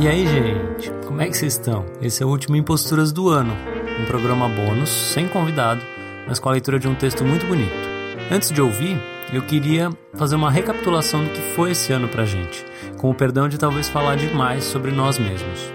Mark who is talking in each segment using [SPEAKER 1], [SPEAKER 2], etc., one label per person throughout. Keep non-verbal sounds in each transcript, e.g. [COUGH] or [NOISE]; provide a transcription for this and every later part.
[SPEAKER 1] E aí, gente, como é que vocês estão? Esse é o último Imposturas do ano, um programa bônus, sem convidado, mas com a leitura de um texto muito bonito. Antes de ouvir, eu queria fazer uma recapitulação do que foi esse ano pra gente, com o perdão de talvez falar demais sobre nós mesmos.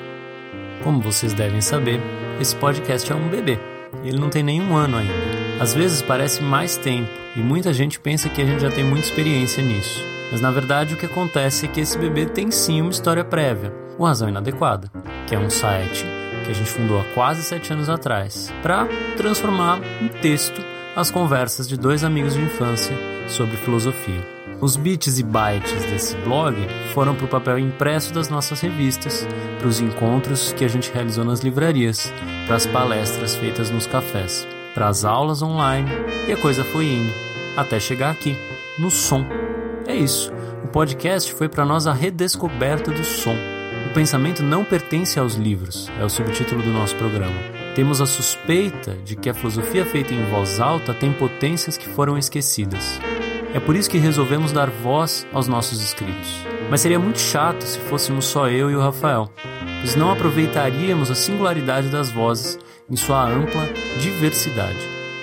[SPEAKER 1] Como vocês devem saber, esse podcast é um bebê. Ele não tem nenhum ano ainda. Às vezes parece mais tempo e muita gente pensa que a gente já tem muita experiência nisso. Mas na verdade o que acontece é que esse bebê tem sim uma história prévia, o Razão Inadequada, que é um site que a gente fundou há quase sete anos atrás, para transformar em texto as conversas de dois amigos de infância sobre filosofia. Os bits e bytes desse blog foram para o papel impresso das nossas revistas, para os encontros que a gente realizou nas livrarias, para as palestras feitas nos cafés, para as aulas online e a coisa foi indo, até chegar aqui, no som. É isso, o podcast foi para nós a redescoberta do som o pensamento não pertence aos livros, é o subtítulo do nosso programa. Temos a suspeita de que a filosofia feita em voz alta tem potências que foram esquecidas. É por isso que resolvemos dar voz aos nossos escritos. Mas seria muito chato se fôssemos só eu e o Rafael, pois não aproveitaríamos a singularidade das vozes em sua ampla diversidade.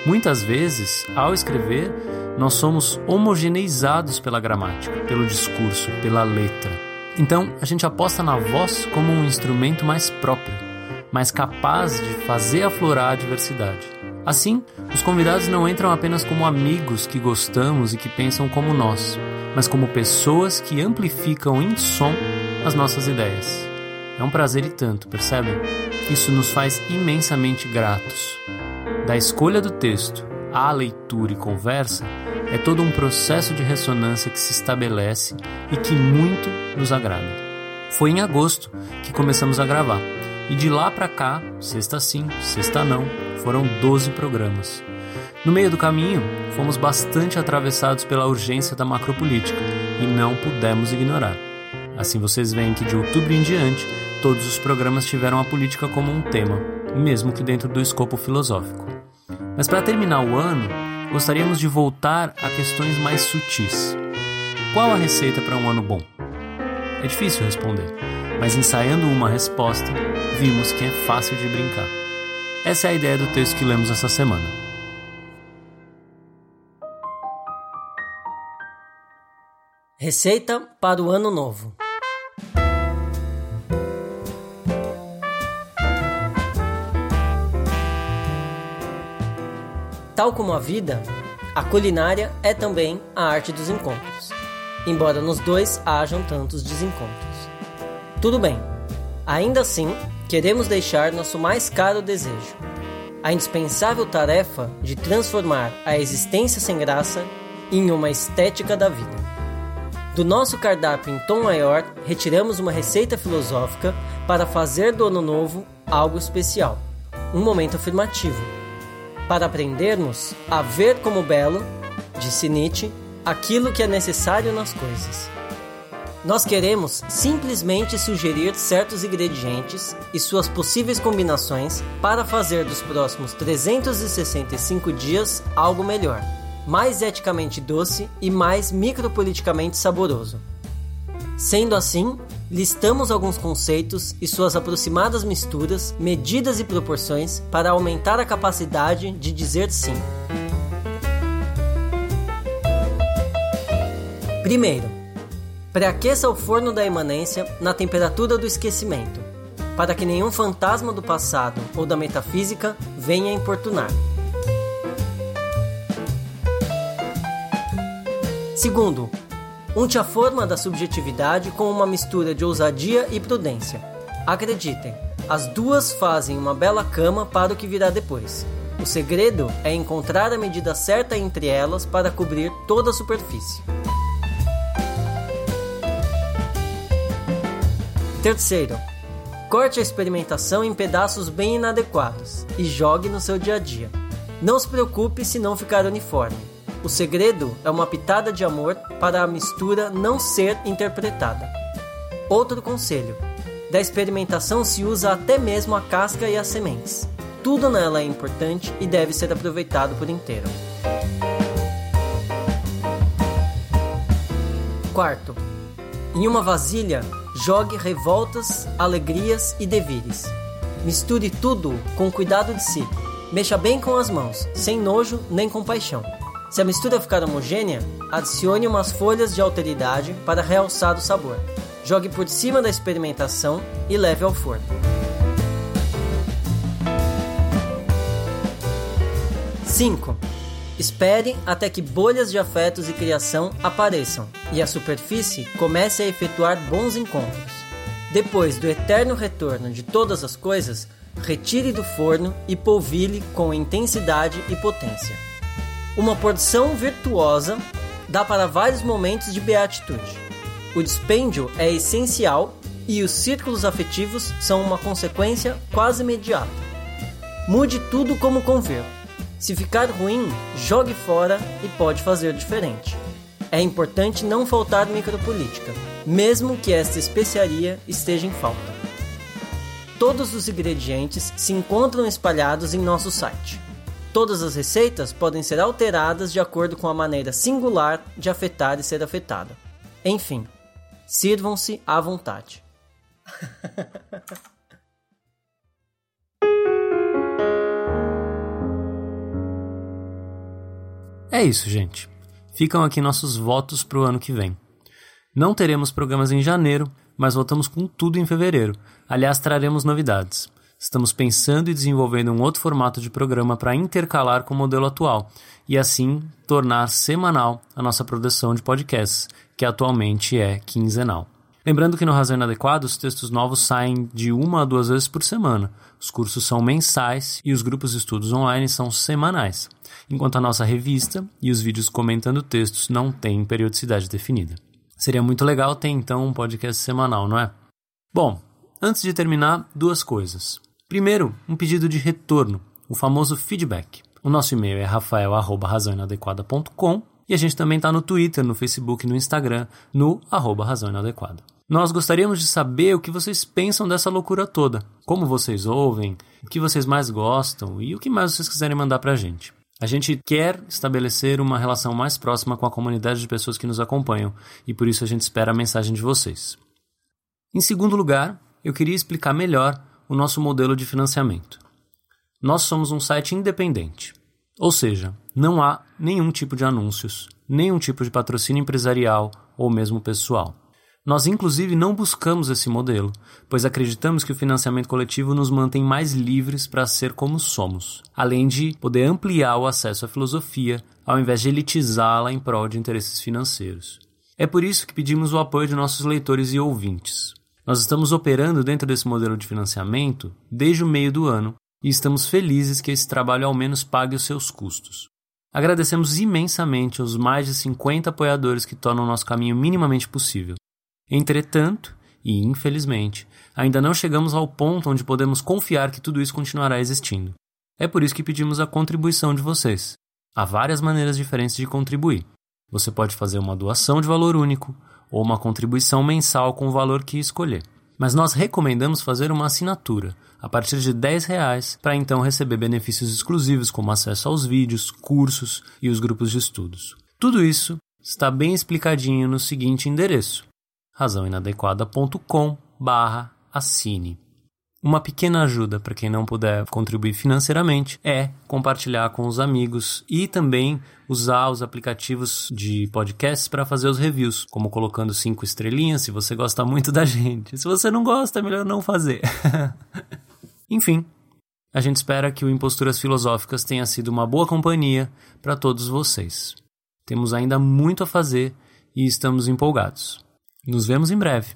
[SPEAKER 1] Muitas vezes, ao escrever, nós somos homogeneizados pela gramática, pelo discurso, pela letra. Então, a gente aposta na voz como um instrumento mais próprio, mais capaz de fazer aflorar a diversidade. Assim, os convidados não entram apenas como amigos que gostamos e que pensam como nós, mas como pessoas que amplificam em som as nossas ideias. É um prazer e tanto, percebem? Isso nos faz imensamente gratos. Da escolha do texto à leitura e conversa, é todo um processo de ressonância que se estabelece e que muito nos agrada. Foi em agosto que começamos a gravar, e de lá para cá, sexta sim, sexta não, foram 12 programas. No meio do caminho, fomos bastante atravessados pela urgência da macropolítica e não pudemos ignorar. Assim vocês veem que de outubro em diante, todos os programas tiveram a política como um tema, mesmo que dentro do escopo filosófico. Mas para terminar o ano, gostaríamos de voltar a questões mais sutis. Qual a receita para um ano bom? É difícil responder, mas ensaiando uma resposta, vimos que é fácil de brincar. Essa é a ideia do texto que lemos essa semana.
[SPEAKER 2] Receita para o Ano Novo. Tal como a vida, a culinária é também a arte dos encontros, embora nos dois hajam tantos desencontros. Tudo bem, ainda assim, queremos deixar nosso mais caro desejo, a indispensável tarefa de transformar a existência sem graça em uma estética da vida. Do nosso cardápio em tom maior, retiramos uma receita filosófica para fazer do ano novo algo especial, um momento afirmativo para aprendermos a ver como belo, disse Nietzsche, aquilo que é necessário nas coisas. Nós queremos simplesmente sugerir certos ingredientes e suas possíveis combinações para fazer dos próximos 365 dias algo melhor, mais eticamente doce e mais micropoliticamente saboroso. Sendo assim, listamos alguns conceitos e suas aproximadas misturas, medidas e proporções para aumentar a capacidade de dizer sim. Primeiro, preaqueça o forno da imanência na temperatura do esquecimento, para que nenhum fantasma do passado ou da metafísica venha importunar. Segundo, Unte a forma da subjetividade com uma mistura de ousadia e prudência. Acreditem, as duas fazem uma bela cama para o que virá depois. O segredo é encontrar a medida certa entre elas para cobrir toda a superfície. Terceiro, corte a experimentação em pedaços bem inadequados e jogue no seu dia a dia. Não se preocupe se não ficar uniforme. O segredo é uma pitada de amor para a mistura não ser interpretada. Outro conselho: da experimentação se usa até mesmo a casca e as sementes. Tudo nela é importante e deve ser aproveitado por inteiro. Quarto, Em uma vasilha, jogue revoltas, alegrias e devires. Misture tudo com cuidado de si. Mexa bem com as mãos, sem nojo nem compaixão. Se a mistura ficar homogênea, adicione umas folhas de alteridade para realçar o sabor. Jogue por cima da experimentação e leve ao forno. 5. Espere até que bolhas de afetos e criação apareçam e a superfície comece a efetuar bons encontros. Depois do eterno retorno de todas as coisas, retire do forno e polvilhe com intensidade e potência. Uma porção virtuosa dá para vários momentos de beatitude. O dispêndio é essencial e os círculos afetivos são uma consequência quase imediata. Mude tudo como convir. Se ficar ruim, jogue fora e pode fazer diferente. É importante não faltar micropolítica, mesmo que esta especiaria esteja em falta. Todos os ingredientes se encontram espalhados em nosso site. Todas as receitas podem ser alteradas de acordo com a maneira singular de afetar e ser afetada. Enfim, sirvam-se à vontade. [LAUGHS]
[SPEAKER 1] é isso, gente. Ficam aqui nossos votos para o ano que vem. Não teremos programas em janeiro, mas voltamos com tudo em fevereiro. Aliás, traremos novidades. Estamos pensando e desenvolvendo um outro formato de programa para intercalar com o modelo atual e assim tornar semanal a nossa produção de podcasts, que atualmente é quinzenal. Lembrando que no Razão Inadequado os textos novos saem de uma a duas vezes por semana. Os cursos são mensais e os grupos de estudos online são semanais, enquanto a nossa revista e os vídeos comentando textos não têm periodicidade definida. Seria muito legal ter então um podcast semanal, não é? Bom, antes de terminar, duas coisas. Primeiro, um pedido de retorno, o famoso feedback. O nosso e-mail é rafael.razãoinadequada.com e a gente também está no Twitter, no Facebook e no Instagram, no arroba Razão Inadequada. Nós gostaríamos de saber o que vocês pensam dessa loucura toda, como vocês ouvem, o que vocês mais gostam e o que mais vocês quiserem mandar para a gente. A gente quer estabelecer uma relação mais próxima com a comunidade de pessoas que nos acompanham e por isso a gente espera a mensagem de vocês. Em segundo lugar, eu queria explicar melhor o nosso modelo de financiamento. Nós somos um site independente, ou seja, não há nenhum tipo de anúncios, nenhum tipo de patrocínio empresarial ou mesmo pessoal. Nós, inclusive, não buscamos esse modelo, pois acreditamos que o financiamento coletivo nos mantém mais livres para ser como somos, além de poder ampliar o acesso à filosofia, ao invés de elitizá-la em prol de interesses financeiros. É por isso que pedimos o apoio de nossos leitores e ouvintes. Nós estamos operando dentro desse modelo de financiamento desde o meio do ano e estamos felizes que esse trabalho ao menos pague os seus custos. Agradecemos imensamente aos mais de 50 apoiadores que tornam nosso caminho minimamente possível. Entretanto, e infelizmente, ainda não chegamos ao ponto onde podemos confiar que tudo isso continuará existindo. É por isso que pedimos a contribuição de vocês. Há várias maneiras diferentes de contribuir. Você pode fazer uma doação de valor único, ou uma contribuição mensal com o valor que escolher. Mas nós recomendamos fazer uma assinatura a partir de R$ reais para então receber benefícios exclusivos como acesso aos vídeos, cursos e os grupos de estudos. Tudo isso está bem explicadinho no seguinte endereço: razãoinadequada.com/assine. Uma pequena ajuda para quem não puder contribuir financeiramente é compartilhar com os amigos e também usar os aplicativos de podcasts para fazer os reviews, como colocando cinco estrelinhas se você gosta muito da [LAUGHS] gente. Se você não gosta, é melhor não fazer. [LAUGHS] Enfim, a gente espera que o Imposturas Filosóficas tenha sido uma boa companhia para todos vocês. Temos ainda muito a fazer e estamos empolgados. Nos vemos em breve.